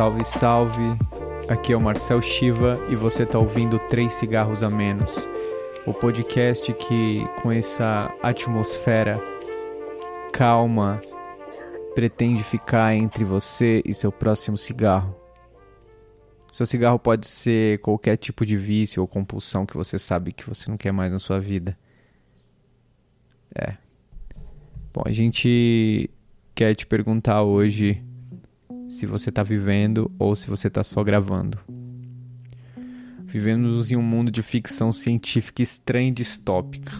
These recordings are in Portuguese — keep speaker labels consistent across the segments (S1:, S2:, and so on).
S1: Salve, salve! Aqui é o Marcel Shiva e você está ouvindo Três Cigarros a Menos, o podcast que, com essa atmosfera calma, pretende ficar entre você e seu próximo cigarro. Seu cigarro pode ser qualquer tipo de vício ou compulsão que você sabe que você não quer mais na sua vida. É. Bom, a gente quer te perguntar hoje se você está vivendo ou se você está só gravando. Vivemos em um mundo de ficção científica estranha e distópica.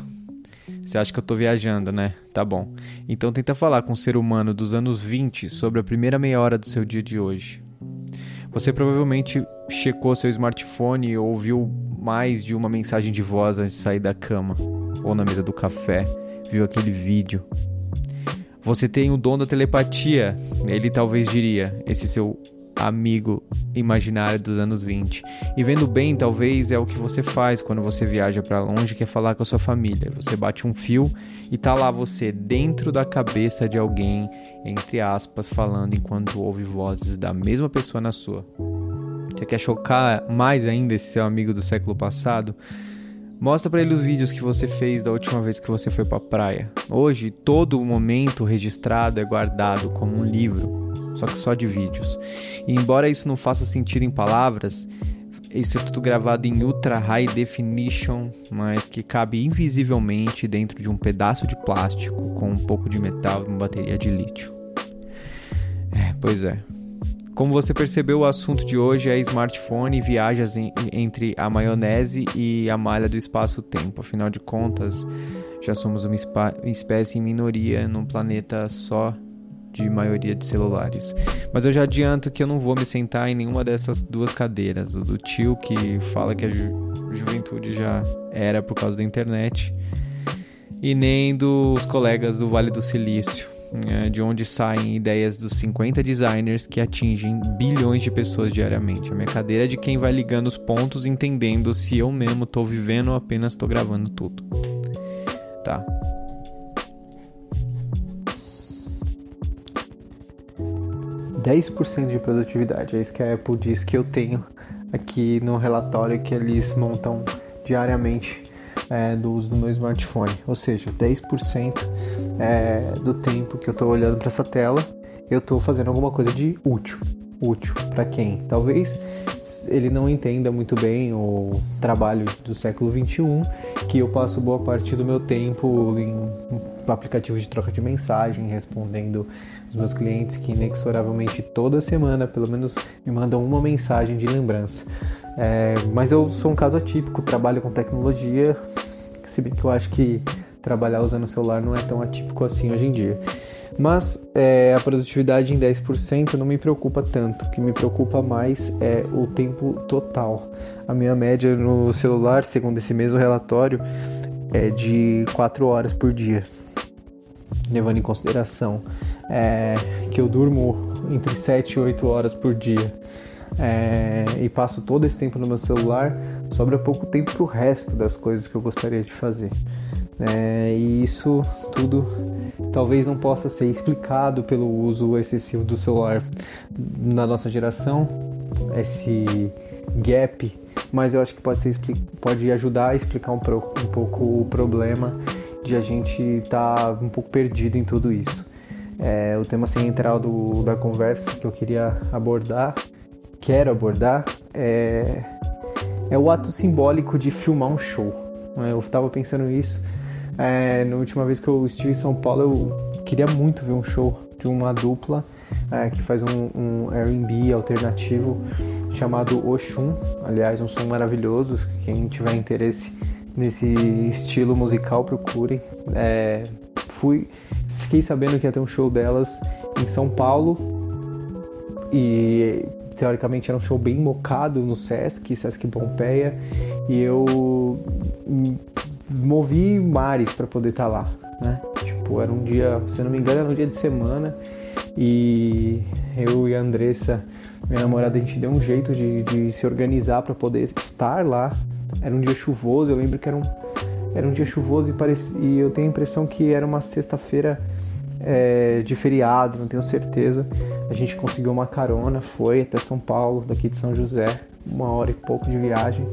S1: Você acha que eu estou viajando, né? Tá bom. Então tenta falar com um ser humano dos anos 20 sobre a primeira meia hora do seu dia de hoje. Você provavelmente checou seu smartphone ou ouviu mais de uma mensagem de voz antes de sair da cama ou na mesa do café, viu aquele vídeo, você tem o dom da telepatia, ele talvez diria, esse seu amigo imaginário dos anos 20. E vendo bem, talvez é o que você faz quando você viaja para longe quer falar com a sua família. Você bate um fio e tá lá você dentro da cabeça de alguém, entre aspas, falando enquanto ouve vozes da mesma pessoa na sua. Você quer chocar mais ainda esse seu amigo do século passado? Mostra para ele os vídeos que você fez da última vez que você foi para a praia. Hoje, todo momento registrado é guardado como um livro, só que só de vídeos. E embora isso não faça sentido em palavras, isso é tudo gravado em ultra high definition, mas que cabe invisivelmente dentro de um pedaço de plástico com um pouco de metal e uma bateria de lítio. É, pois é. Como você percebeu, o assunto de hoje é smartphone e viagens em, entre a maionese e a malha do espaço-tempo. Afinal de contas, já somos uma espécie em minoria num planeta só de maioria de celulares. Mas eu já adianto que eu não vou me sentar em nenhuma dessas duas cadeiras. O do tio que fala que a ju juventude já era por causa da internet, e nem dos colegas do Vale do Silício de onde saem ideias dos 50 designers que atingem bilhões de pessoas diariamente. A minha cadeira é de quem vai ligando os pontos, entendendo se eu mesmo estou vivendo ou apenas estou gravando tudo. Tá. ...10% de produtividade, é isso que a Apple diz que eu tenho aqui no relatório que eles montam diariamente é, do uso do meu smartphone, ou seja, 10% é, do tempo que eu estou olhando para essa tela, eu estou fazendo alguma coisa de útil. Útil para quem? Talvez ele não entenda muito bem o trabalho do século 21, que eu passo boa parte do meu tempo em aplicativos de troca de mensagem, respondendo os meus clientes que inexoravelmente toda semana, pelo menos, me mandam uma mensagem de lembrança. É, mas eu sou um caso atípico, trabalho com tecnologia, se bem que eu acho que trabalhar usando o celular não é tão atípico assim hoje em dia. Mas é, a produtividade em 10% não me preocupa tanto. O que me preocupa mais é o tempo total. A minha média no celular, segundo esse mesmo relatório, é de 4 horas por dia. Levando em consideração é, que eu durmo entre 7 e 8 horas por dia é, e passo todo esse tempo no meu celular, sobra pouco tempo para o resto das coisas que eu gostaria de fazer. É, e isso tudo talvez não possa ser explicado pelo uso excessivo do celular na nossa geração, esse gap, mas eu acho que pode, ser, pode ajudar a explicar um, um pouco o problema de a gente estar tá um pouco perdido em tudo isso. É, o tema central do, da conversa que eu queria abordar quero abordar é, é o ato simbólico de filmar um show. Né? Eu estava pensando nisso. É, na última vez que eu estive em São Paulo, eu queria muito ver um show de uma dupla é, que faz um, um R&B alternativo chamado Oxum. Aliás, um som maravilhoso. Quem tiver interesse nesse estilo musical, procurem. É, fui, fiquei sabendo que ia ter um show delas em São Paulo e teoricamente era um show bem mocado no Sesc, Sesc Pompeia, e eu movi mares para poder estar tá lá, né? Tipo, era um dia, se não me engano, era um dia de semana, e eu e a Andressa, minha namorada, a gente deu um jeito de, de se organizar para poder estar lá. Era um dia chuvoso, eu lembro que era um, era um dia chuvoso e, parecia, e eu tenho a impressão que era uma sexta-feira é, de feriado, não tenho certeza. A gente conseguiu uma carona, foi até São Paulo, daqui de São José, uma hora e pouco de viagem.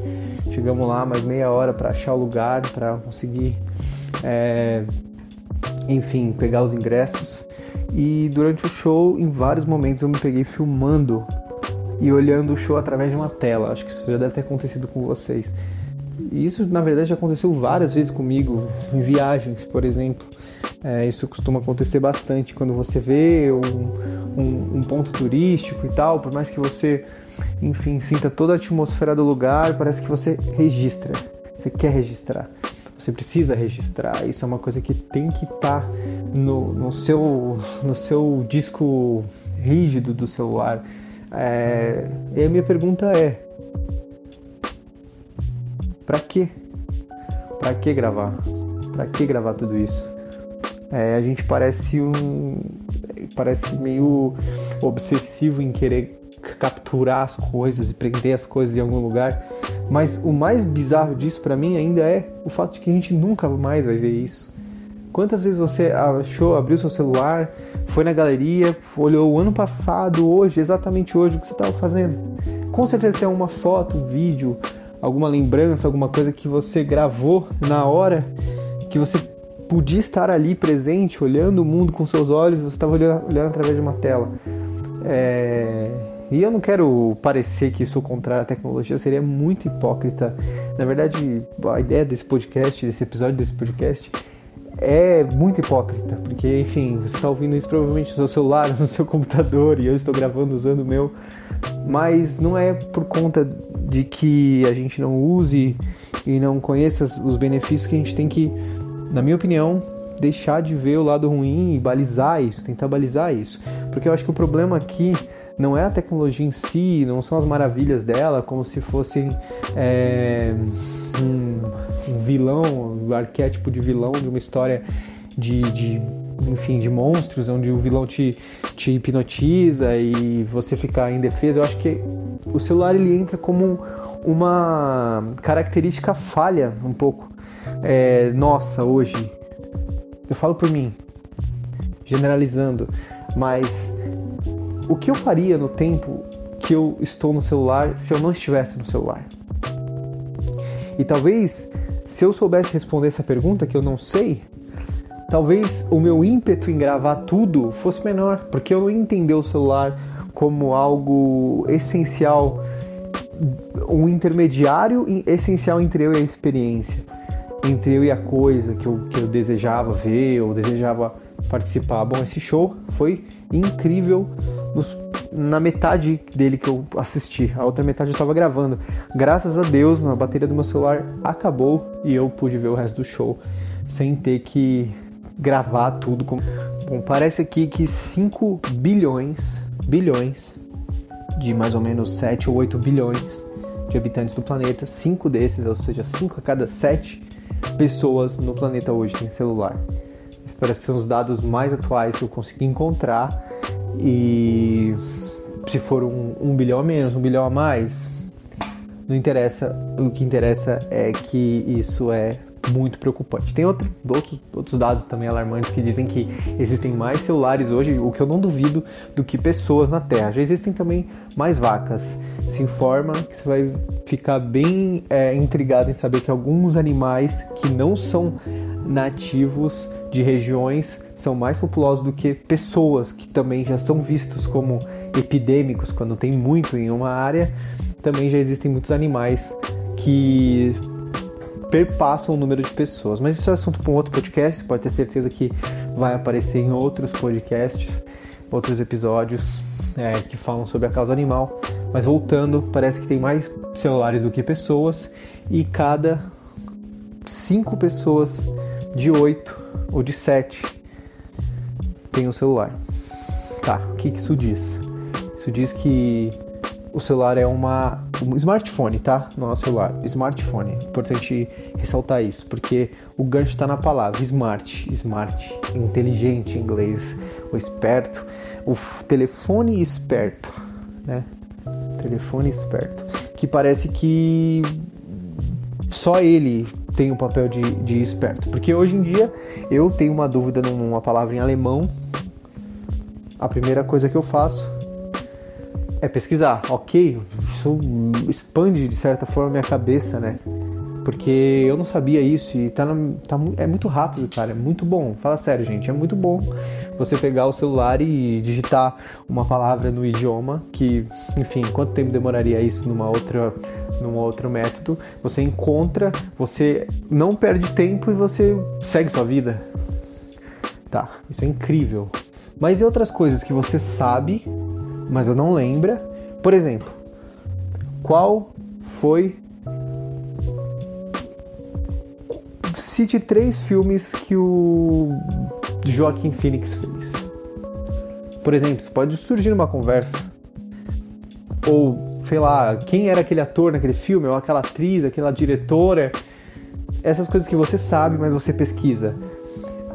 S1: Chegamos lá, mais meia hora para achar o lugar, para conseguir, é, enfim, pegar os ingressos. E durante o show, em vários momentos, eu me peguei filmando e olhando o show através de uma tela. Acho que isso já deve ter acontecido com vocês. Isso, na verdade, já aconteceu várias vezes comigo, em viagens, por exemplo. É, isso costuma acontecer bastante quando você vê um, um, um, ponto turístico e tal, por mais que você, enfim, sinta toda a atmosfera do lugar, parece que você registra, você quer registrar, você precisa registrar. Isso é uma coisa que tem que estar tá no, no, seu, no seu disco rígido do celular. É, e a minha pergunta é: para quê? Para que gravar? Para que gravar tudo isso? É, a gente parece um parece meio obsessivo em querer capturar as coisas e prender as coisas em algum lugar, mas o mais bizarro disso para mim ainda é o fato de que a gente nunca mais vai ver isso. Quantas vezes você achou, abriu seu celular, foi na galeria, olhou o ano passado, hoje, exatamente hoje, o que você estava fazendo? Com certeza tem uma foto, um vídeo, alguma lembrança, alguma coisa que você gravou na hora que você podia estar ali presente, olhando o mundo com seus olhos, você estava olhando, olhando, através de uma tela. É... E eu não quero parecer que sou contrário à tecnologia, seria muito hipócrita. Na verdade, a ideia desse podcast, desse episódio desse podcast, é muito hipócrita, porque, enfim, você está ouvindo isso provavelmente no seu celular, no seu computador, e eu estou gravando usando o meu, mas não é por conta de que a gente não use e não conheça os benefícios que a gente tem que na minha opinião, deixar de ver o lado ruim e balizar isso, tentar balizar isso. Porque eu acho que o problema aqui não é a tecnologia em si, não são as maravilhas dela, como se fosse é, um, um, vilão, um arquétipo de vilão de uma história de, de, enfim, de monstros, onde o vilão te, te hipnotiza e você fica defesa. Eu acho que o celular ele entra como uma característica falha um pouco é, nossa hoje. Eu falo por mim, generalizando, mas o que eu faria no tempo que eu estou no celular se eu não estivesse no celular? E talvez, se eu soubesse responder essa pergunta, que eu não sei, talvez o meu ímpeto em gravar tudo fosse menor, porque eu não entender o celular como algo essencial, um intermediário essencial entre eu e a experiência entre eu e a coisa que eu, que eu desejava ver ou desejava participar. Bom, esse show foi incrível nos, na metade dele que eu assisti. A outra metade eu estava gravando. Graças a Deus, a bateria do meu celular acabou e eu pude ver o resto do show sem ter que gravar tudo. Com... Bom, parece aqui que 5 bilhões, bilhões, de mais ou menos 7 ou 8 bilhões de habitantes do planeta, 5 desses, ou seja, 5 a cada 7 pessoas no planeta hoje têm celular. Esses parecem ser os dados mais atuais que eu consegui encontrar. E se for um, um bilhão a menos, um bilhão a mais, não interessa. O que interessa é que isso é muito preocupante. Tem outro, outros, outros dados também alarmantes que dizem que existem mais celulares hoje, o que eu não duvido, do que pessoas na Terra. Já existem também mais vacas. Se informa que você vai ficar bem é, intrigado em saber que alguns animais que não são nativos de regiões são mais populosos do que pessoas que também já são vistos como epidêmicos quando tem muito em uma área. Também já existem muitos animais que perpassam o número de pessoas. Mas isso é assunto para um outro podcast, pode ter certeza que vai aparecer em outros podcasts, outros episódios é, que falam sobre a causa animal. Mas voltando, parece que tem mais celulares do que pessoas e cada cinco pessoas de oito ou de sete tem um celular. Tá, o que isso diz? Isso diz que o celular é uma um smartphone, tá? Não é celular, smartphone. Importante ressaltar isso, porque o gancho está na palavra smart, smart, inteligente em inglês, o esperto, o telefone esperto, né? Telefone esperto, que parece que só ele tem o papel de, de esperto. Porque hoje em dia eu tenho uma dúvida numa palavra em alemão. A primeira coisa que eu faço é pesquisar. Ok, isso expande de certa forma minha cabeça, né? Porque eu não sabia isso e tá, tá é muito rápido, cara. É muito bom. Fala sério, gente. É muito bom você pegar o celular e digitar uma palavra no idioma que, enfim, quanto tempo demoraria isso numa outra, num outro método? Você encontra, você não perde tempo e você segue sua vida. Tá, isso é incrível. Mas e outras coisas que você sabe, mas eu não lembra? Por exemplo, qual foi Cite três filmes que o Joaquim Phoenix fez. Por exemplo, pode surgir uma conversa. Ou, sei lá, quem era aquele ator naquele filme, ou aquela atriz, aquela diretora. Essas coisas que você sabe, mas você pesquisa.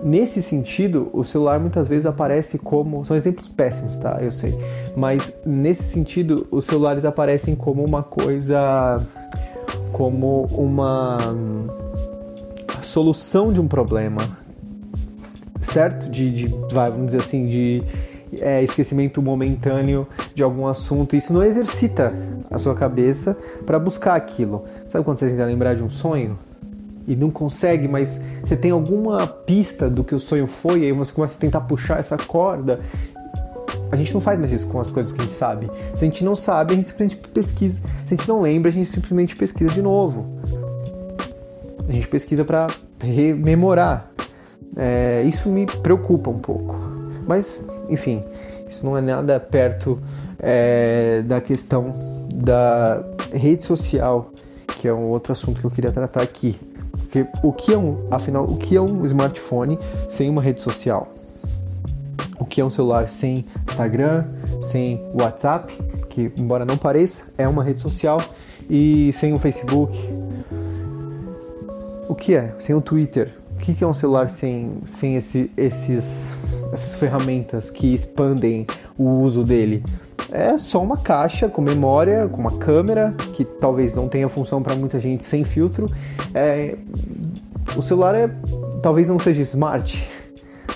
S1: Nesse sentido, o celular muitas vezes aparece como. São exemplos péssimos, tá? Eu sei. Mas nesse sentido, os celulares aparecem como uma coisa. Como uma solução de um problema, certo? De, de vamos dizer assim, de é, esquecimento momentâneo de algum assunto. Isso não exercita a sua cabeça para buscar aquilo. Sabe quando você tenta lembrar de um sonho? E não consegue, mas você tem alguma pista do que o sonho foi, e aí você começa a tentar puxar essa corda. A gente não faz mais isso com as coisas que a gente sabe. Se a gente não sabe, a gente simplesmente pesquisa. Se a gente não lembra, a gente simplesmente pesquisa de novo a gente pesquisa para rememorar. É, isso me preocupa um pouco. Mas, enfim, isso não é nada perto é, da questão da rede social, que é um outro assunto que eu queria tratar aqui. Porque o que é um, afinal, o que é um smartphone sem uma rede social? O que é um celular sem Instagram, sem WhatsApp, que embora não pareça, é uma rede social, e sem o Facebook, o que é? Sem o Twitter. O que é um celular sem, sem esse, esses, essas ferramentas que expandem o uso dele? É só uma caixa com memória, com uma câmera, que talvez não tenha função para muita gente sem filtro. É, o celular é, talvez não seja smart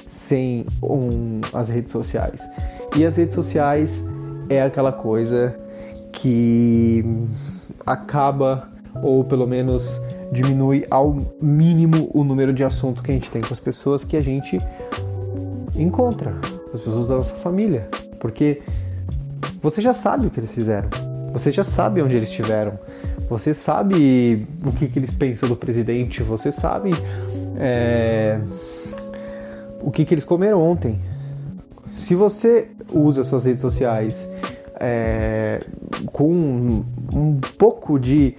S1: sem um, as redes sociais. E as redes sociais é aquela coisa que acaba, ou pelo menos diminui ao mínimo o número de assuntos que a gente tem com as pessoas que a gente encontra, as pessoas da nossa família, porque você já sabe o que eles fizeram, você já sabe onde eles estiveram, você sabe o que, que eles pensam do presidente, você sabe é, o que, que eles comeram ontem. Se você usa suas redes sociais é, com um, um pouco de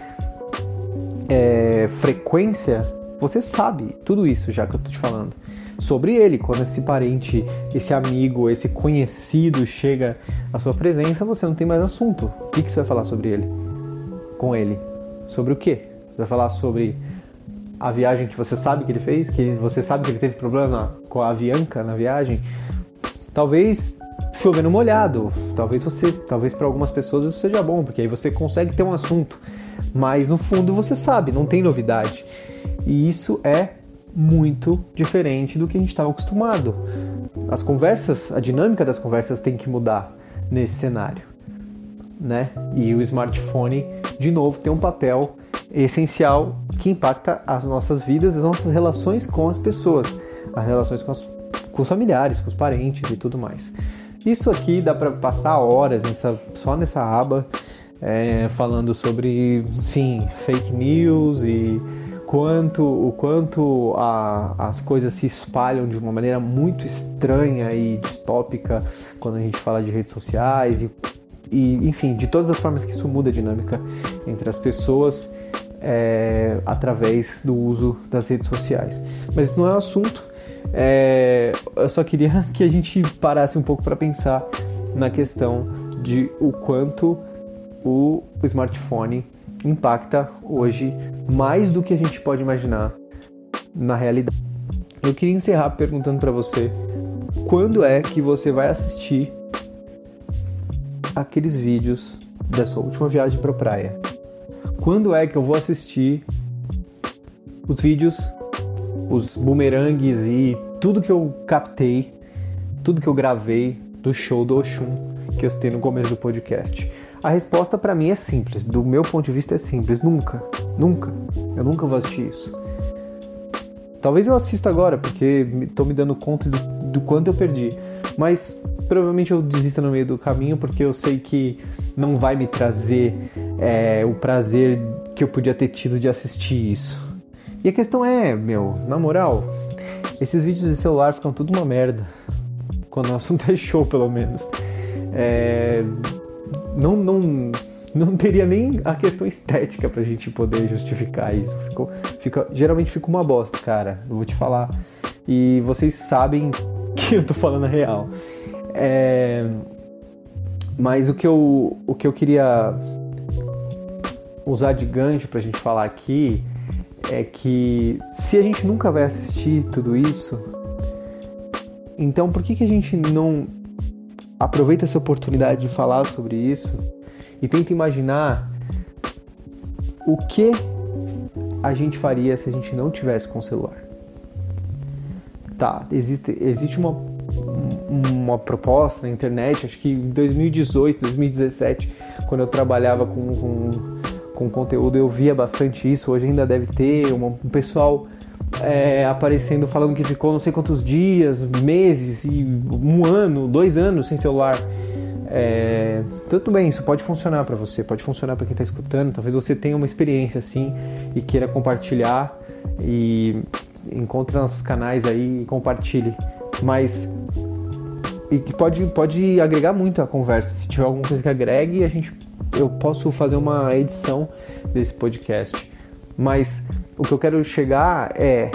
S1: é, frequência, você sabe tudo isso já que eu tô te falando. Sobre ele, quando esse parente, esse amigo, esse conhecido chega à sua presença, você não tem mais assunto. O que, que você vai falar sobre ele? Com ele? Sobre o quê? Você vai falar sobre a viagem que você sabe que ele fez, que você sabe que ele teve problema com a Avianca na viagem? Talvez chovendo molhado. Talvez você, talvez para algumas pessoas isso seja bom, porque aí você consegue ter um assunto mas no fundo você sabe, não tem novidade. E isso é muito diferente do que a gente estava acostumado. As conversas, a dinâmica das conversas tem que mudar nesse cenário, né? E o smartphone, de novo, tem um papel essencial que impacta as nossas vidas, as nossas relações com as pessoas, as relações com, as, com os familiares, com os parentes e tudo mais. Isso aqui dá para passar horas nessa, só nessa aba é, falando sobre, enfim, fake news e quanto o quanto a, as coisas se espalham de uma maneira muito estranha e distópica quando a gente fala de redes sociais e, e enfim, de todas as formas que isso muda a dinâmica entre as pessoas é, através do uso das redes sociais. Mas isso não é um assunto. É, eu só queria que a gente parasse um pouco para pensar na questão de o quanto o smartphone impacta hoje mais do que a gente pode imaginar na realidade. Eu queria encerrar perguntando para você quando é que você vai assistir aqueles vídeos da sua última viagem para praia? Quando é que eu vou assistir os vídeos, os bumerangues e tudo que eu captei, tudo que eu gravei do show do Oxum que eu citei no começo do podcast. A resposta para mim é simples, do meu ponto de vista é simples, nunca, nunca, eu nunca vou assistir isso. Talvez eu assista agora, porque estou me dando conta do, do quanto eu perdi, mas provavelmente eu desista no meio do caminho porque eu sei que não vai me trazer é, o prazer que eu podia ter tido de assistir isso. E a questão é, meu, na moral, esses vídeos de celular ficam tudo uma merda. Quando o assunto é show, pelo menos. É, não, não, não teria nem a questão estética pra gente poder justificar isso. Ficou, fica, geralmente fica uma bosta, cara. Eu vou te falar. E vocês sabem que eu tô falando a real. É, mas o que, eu, o que eu queria usar de gancho pra gente falar aqui é que se a gente nunca vai assistir tudo isso, então por que, que a gente não aproveita essa oportunidade de falar sobre isso e tenta imaginar o que a gente faria se a gente não tivesse com o celular. Tá, existe, existe uma, uma proposta na internet, acho que em 2018, 2017, quando eu trabalhava com, com, com conteúdo, eu via bastante isso. Hoje ainda deve ter um pessoal é, aparecendo falando que ficou não sei quantos dias, meses e um ano, dois anos sem celular. É, tudo bem, isso pode funcionar para você, pode funcionar para quem está escutando. Talvez você tenha uma experiência assim e queira compartilhar e encontre nossos canais aí e compartilhe. Mas e que pode, pode agregar muito a conversa. Se tiver alguma coisa que agregue, a gente eu posso fazer uma edição desse podcast. Mas o que eu quero chegar é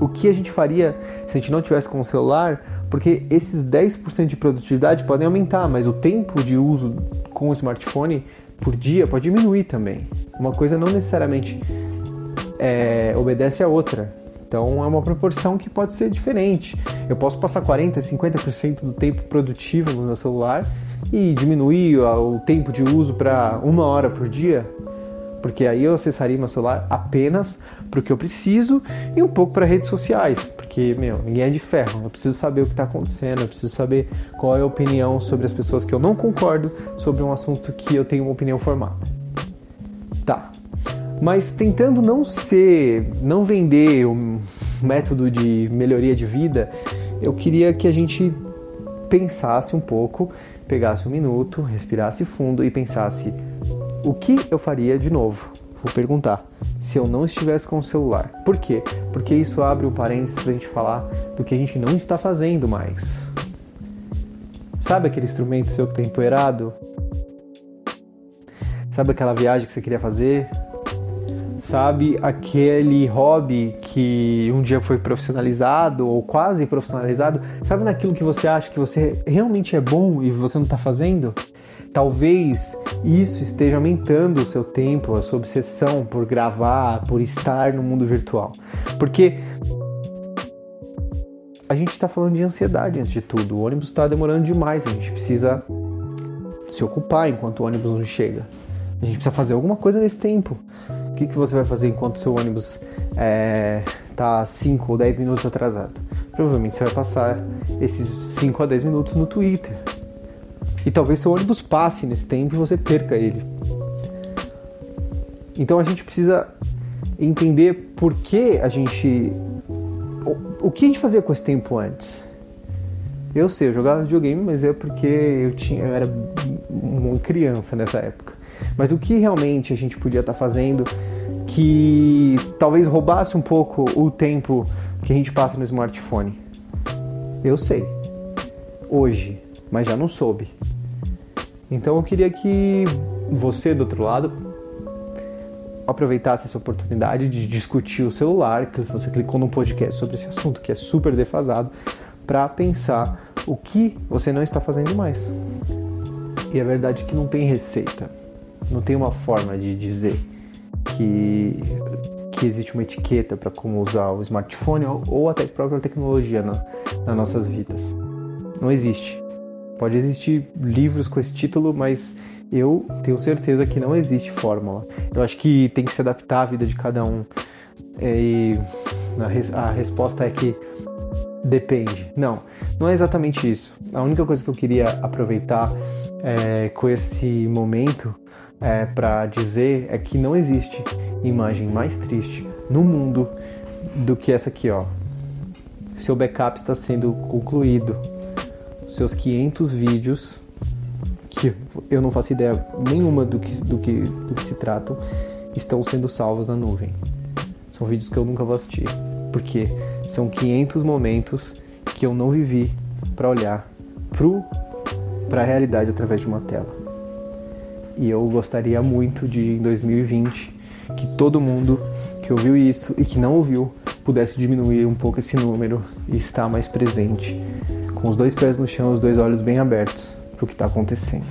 S1: o que a gente faria se a gente não tivesse com o celular, porque esses 10% de produtividade podem aumentar, mas o tempo de uso com o smartphone por dia pode diminuir também. Uma coisa não necessariamente é, obedece à outra. Então é uma proporção que pode ser diferente. Eu posso passar 40, 50% do tempo produtivo no meu celular e diminuir o tempo de uso para uma hora por dia porque aí eu acessaria meu celular apenas para o que eu preciso e um pouco para redes sociais, porque, meu, ninguém é de ferro, eu preciso saber o que está acontecendo, eu preciso saber qual é a opinião sobre as pessoas que eu não concordo sobre um assunto que eu tenho uma opinião formada. Tá. Mas tentando não ser, não vender um método de melhoria de vida, eu queria que a gente pensasse um pouco, pegasse um minuto, respirasse fundo e pensasse o que eu faria de novo? Vou perguntar. Se eu não estivesse com o celular. Por quê? Porque isso abre um parênteses pra gente falar do que a gente não está fazendo mais. Sabe aquele instrumento seu que tem tá empoeirado? Sabe aquela viagem que você queria fazer? Sabe aquele hobby que um dia foi profissionalizado ou quase profissionalizado? Sabe naquilo que você acha que você realmente é bom e você não está fazendo? Talvez isso esteja aumentando o seu tempo, a sua obsessão por gravar, por estar no mundo virtual. Porque a gente está falando de ansiedade antes de tudo. O ônibus está demorando demais, a gente precisa se ocupar enquanto o ônibus não chega. A gente precisa fazer alguma coisa nesse tempo. O que, que você vai fazer enquanto seu ônibus está é, 5 ou 10 minutos atrasado? Provavelmente você vai passar esses 5 a 10 minutos no Twitter, e talvez seu ônibus passe nesse tempo e você perca ele. Então a gente precisa entender por que a gente. O, o que a gente fazia com esse tempo antes? Eu sei, eu jogava videogame, mas é porque eu, tinha, eu era uma criança nessa época. Mas o que realmente a gente podia estar tá fazendo que talvez roubasse um pouco o tempo que a gente passa no smartphone? Eu sei. Hoje, mas já não soube. Então eu queria que você do outro lado aproveitasse essa oportunidade de discutir o celular, que você clicou num podcast sobre esse assunto que é super defasado, para pensar o que você não está fazendo mais. E a verdade é que não tem receita, não tem uma forma de dizer que, que existe uma etiqueta para como usar o smartphone ou até a própria tecnologia na, nas nossas vidas. Não existe. Pode existir livros com esse título, mas eu tenho certeza que não existe fórmula. Eu acho que tem que se adaptar à vida de cada um. E a, a resposta é que depende. Não, não é exatamente isso. A única coisa que eu queria aproveitar é, com esse momento é, para dizer é que não existe imagem mais triste no mundo do que essa aqui, ó. Seu backup está sendo concluído. Seus 500 vídeos, que eu não faço ideia nenhuma do que, do que, do que se tratam, estão sendo salvos na nuvem. São vídeos que eu nunca vou assistir, porque são 500 momentos que eu não vivi para olhar para a realidade através de uma tela. E eu gostaria muito de, em 2020, que todo mundo que ouviu isso e que não ouviu pudesse diminuir um pouco esse número e estar mais presente, com os dois pés no chão, os dois olhos bem abertos para o que está acontecendo.